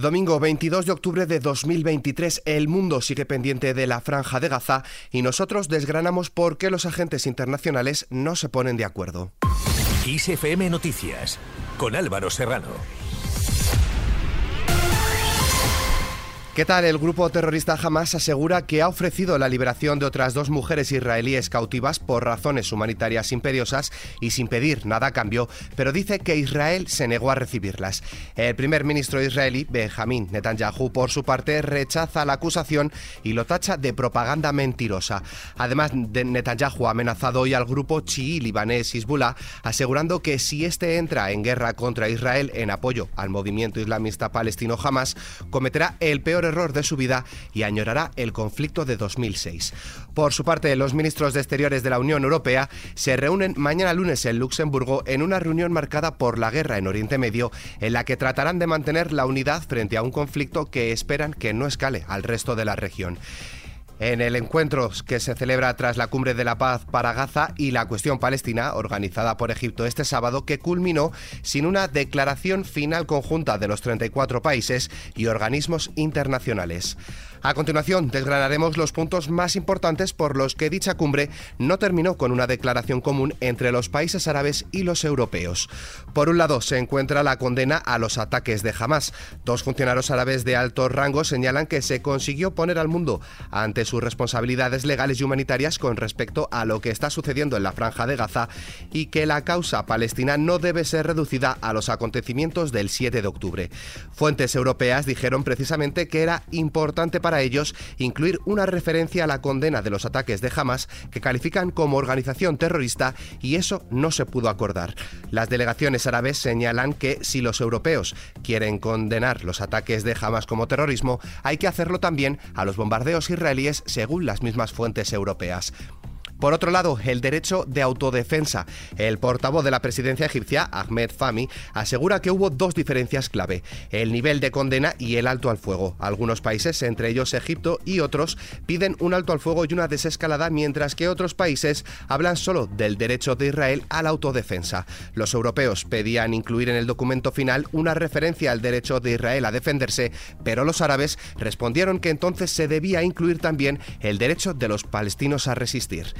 Domingo 22 de octubre de 2023, el mundo sigue pendiente de la franja de Gaza y nosotros desgranamos por qué los agentes internacionales no se ponen de acuerdo. ISFM Noticias con Álvaro Serrano. ¿Qué tal? El grupo terrorista Hamas asegura que ha ofrecido la liberación de otras dos mujeres israelíes cautivas por razones humanitarias imperiosas y sin pedir nada a cambio, pero dice que Israel se negó a recibirlas. El primer ministro israelí, Benjamin Netanyahu, por su parte, rechaza la acusación y lo tacha de propaganda mentirosa. Además, Netanyahu ha amenazado hoy al grupo chií libanés Hezbollah, asegurando que si este entra en guerra contra Israel en apoyo al movimiento islamista palestino Hamas, cometerá el peor error de su vida y añorará el conflicto de 2006. Por su parte, los ministros de Exteriores de la Unión Europea se reúnen mañana lunes en Luxemburgo en una reunión marcada por la guerra en Oriente Medio, en la que tratarán de mantener la unidad frente a un conflicto que esperan que no escale al resto de la región en el encuentro que se celebra tras la cumbre de la paz para Gaza y la cuestión palestina, organizada por Egipto este sábado, que culminó sin una declaración final conjunta de los 34 países y organismos internacionales. A continuación, desgranaremos los puntos más importantes por los que dicha cumbre no terminó con una declaración común entre los países árabes y los europeos. Por un lado, se encuentra la condena a los ataques de Hamas. Dos funcionarios árabes de alto rango señalan que se consiguió poner al mundo ante sus responsabilidades legales y humanitarias con respecto a lo que está sucediendo en la franja de Gaza y que la causa palestina no debe ser reducida a los acontecimientos del 7 de octubre. Fuentes europeas dijeron precisamente que era importante para para ellos incluir una referencia a la condena de los ataques de Hamas que califican como organización terrorista y eso no se pudo acordar. Las delegaciones árabes señalan que si los europeos quieren condenar los ataques de Hamas como terrorismo, hay que hacerlo también a los bombardeos israelíes según las mismas fuentes europeas. Por otro lado, el derecho de autodefensa. El portavoz de la presidencia egipcia, Ahmed Fahmy, asegura que hubo dos diferencias clave, el nivel de condena y el alto al fuego. Algunos países, entre ellos Egipto y otros, piden un alto al fuego y una desescalada, mientras que otros países hablan solo del derecho de Israel a la autodefensa. Los europeos pedían incluir en el documento final una referencia al derecho de Israel a defenderse, pero los árabes respondieron que entonces se debía incluir también el derecho de los palestinos a resistir.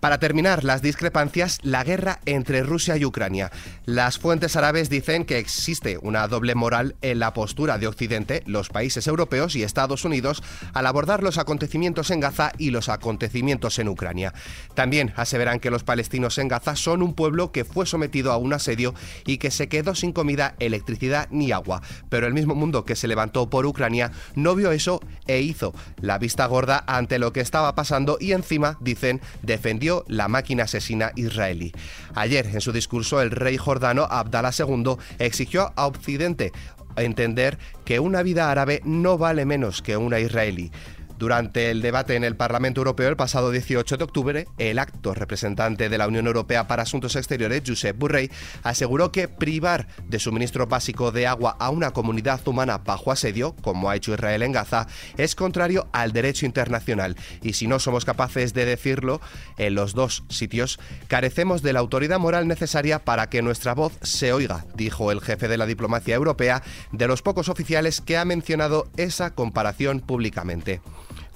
Para terminar, las discrepancias, la guerra entre Rusia y Ucrania. Las fuentes árabes dicen que existe una doble moral en la postura de Occidente, los países europeos y Estados Unidos al abordar los acontecimientos en Gaza y los acontecimientos en Ucrania. También aseveran que los palestinos en Gaza son un pueblo que fue sometido a un asedio y que se quedó sin comida, electricidad ni agua. Pero el mismo mundo que se levantó por Ucrania no vio eso e hizo la vista gorda ante lo que estaba pasando y encima, dicen, defendió la máquina asesina israelí. Ayer, en su discurso, el rey jordano Abdallah II exigió a Occidente entender que una vida árabe no vale menos que una israelí. Durante el debate en el Parlamento Europeo el pasado 18 de octubre, el acto representante de la Unión Europea para Asuntos Exteriores, Josep Burrell, aseguró que privar de suministro básico de agua a una comunidad humana bajo asedio, como ha hecho Israel en Gaza, es contrario al derecho internacional. Y si no somos capaces de decirlo en los dos sitios, carecemos de la autoridad moral necesaria para que nuestra voz se oiga, dijo el jefe de la diplomacia europea, de los pocos oficiales que ha mencionado esa comparación públicamente.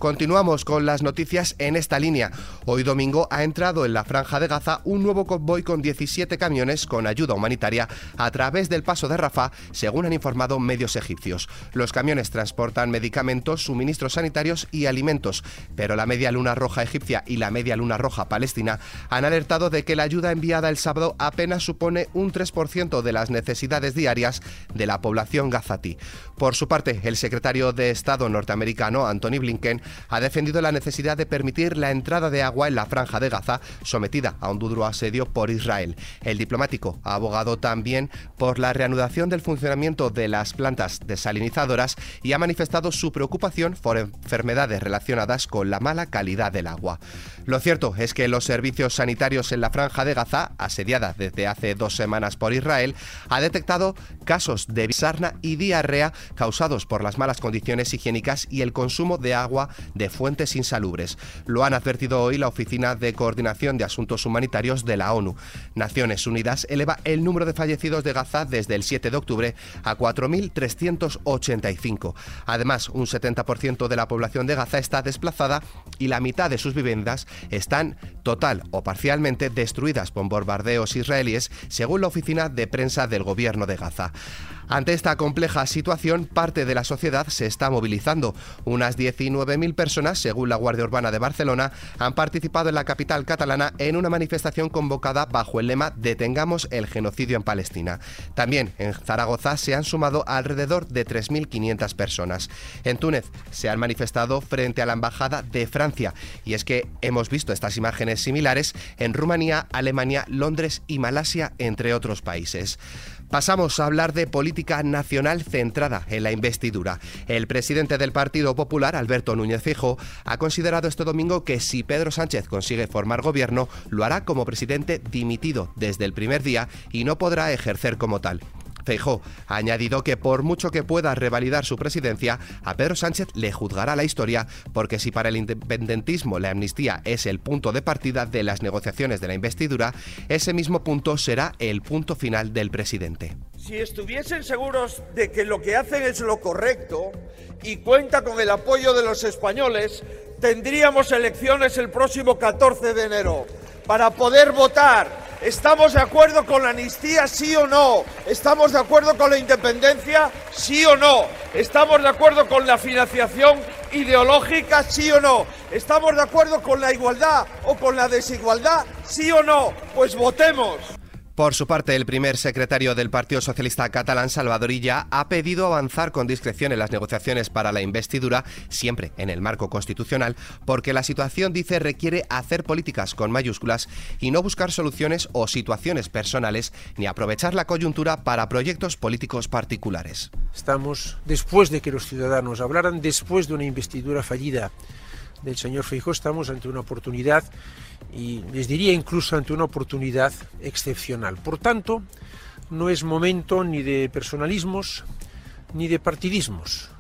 Continuamos con las noticias en esta línea. Hoy domingo ha entrado en la franja de Gaza un nuevo convoy con 17 camiones con ayuda humanitaria a través del paso de Rafah, según han informado medios egipcios. Los camiones transportan medicamentos, suministros sanitarios y alimentos, pero la Media Luna Roja egipcia y la Media Luna Roja palestina han alertado de que la ayuda enviada el sábado apenas supone un 3% de las necesidades diarias de la población gazatí. Por su parte, el secretario de Estado norteamericano, Anthony Blinken, ha defendido la necesidad de permitir la entrada de agua en la franja de Gaza, sometida a un duro asedio por Israel. El diplomático ha abogado también por la reanudación del funcionamiento de las plantas desalinizadoras y ha manifestado su preocupación por enfermedades relacionadas con la mala calidad del agua. Lo cierto es que los servicios sanitarios en la franja de Gaza, asediada desde hace dos semanas por Israel, ha detectado casos de sarna y diarrea causados por las malas condiciones higiénicas y el consumo de agua de fuentes insalubres. Lo han advertido hoy la Oficina de Coordinación de Asuntos Humanitarios de la ONU. Naciones Unidas eleva el número de fallecidos de Gaza desde el 7 de octubre a 4.385. Además, un 70% de la población de Gaza está desplazada y la mitad de sus viviendas están total o parcialmente destruidas por bombardeos israelíes, según la oficina de prensa del gobierno de Gaza. Ante esta compleja situación, parte de la sociedad se está movilizando. Unas 19.000 personas, según la Guardia Urbana de Barcelona, han participado en la capital catalana en una manifestación convocada bajo el lema Detengamos el genocidio en Palestina. También en Zaragoza se han sumado alrededor de 3.500 personas. En Túnez se han manifestado frente a la Embajada de Francia. Y es que hemos visto estas imágenes similares en Rumanía, Alemania, Londres y Malasia, entre otros países. Pasamos a hablar de política nacional centrada en la investidura. El presidente del Partido Popular, Alberto Núñez Fijo, ha considerado este domingo que si Pedro Sánchez consigue formar gobierno, lo hará como presidente dimitido desde el primer día y no podrá ejercer como tal. Feijó ha añadido que por mucho que pueda revalidar su presidencia, a Pedro Sánchez le juzgará la historia porque si para el independentismo la amnistía es el punto de partida de las negociaciones de la investidura, ese mismo punto será el punto final del presidente. Si estuviesen seguros de que lo que hacen es lo correcto y cuenta con el apoyo de los españoles, tendríamos elecciones el próximo 14 de enero para poder votar ¿Estamos de acuerdo con la amnistía, sí o no? ¿Estamos de acuerdo con la independencia, sí o no? ¿Estamos de acuerdo con la financiación ideológica, sí o no? ¿Estamos de acuerdo con la igualdad o con la desigualdad, sí o no? Pues votemos. Por su parte, el primer secretario del Partido Socialista catalán, Salvador Illa, ha pedido avanzar con discreción en las negociaciones para la investidura, siempre en el marco constitucional, porque la situación, dice, requiere hacer políticas con mayúsculas y no buscar soluciones o situaciones personales, ni aprovechar la coyuntura para proyectos políticos particulares. Estamos, después de que los ciudadanos hablaran, después de una investidura fallida del señor Feijóo, estamos ante una oportunidad y les diría incluso ante una oportunidad excepcional. Por tanto, no es momento ni de personalismos ni de partidismos.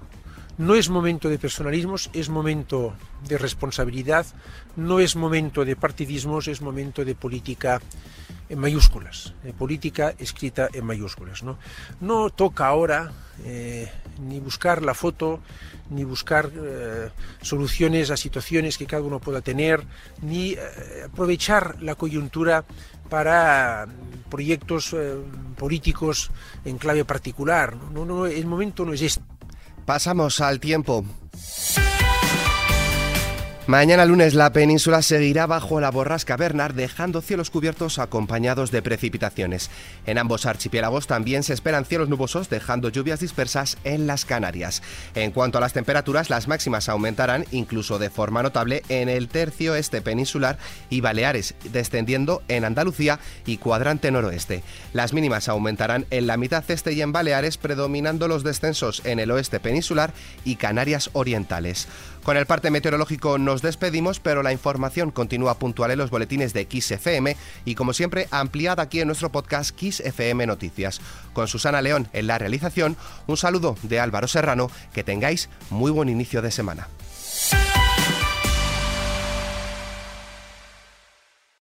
No es momento de personalismos, es momento de responsabilidad, no es momento de partidismos, es momento de política en mayúsculas, de política escrita en mayúsculas. No, no toca ahora eh, ni buscar la foto, ni buscar eh, soluciones a situaciones que cada uno pueda tener, ni eh, aprovechar la coyuntura para proyectos políticos en clave particular. No, no, el momento no es este. Pasamos al tiempo. Mañana lunes la península seguirá bajo la borrasca Bernard, dejando cielos cubiertos acompañados de precipitaciones. En ambos archipiélagos también se esperan cielos nubosos, dejando lluvias dispersas en las Canarias. En cuanto a las temperaturas, las máximas aumentarán incluso de forma notable en el tercio este peninsular y Baleares, descendiendo en Andalucía y cuadrante noroeste. Las mínimas aumentarán en la mitad este y en Baleares, predominando los descensos en el oeste peninsular y Canarias orientales. Con el parte meteorológico nos despedimos, pero la información continúa puntual en los boletines de Kiss FM y como siempre ampliada aquí en nuestro podcast Kiss FM Noticias. Con Susana León en la realización, un saludo de Álvaro Serrano, que tengáis muy buen inicio de semana.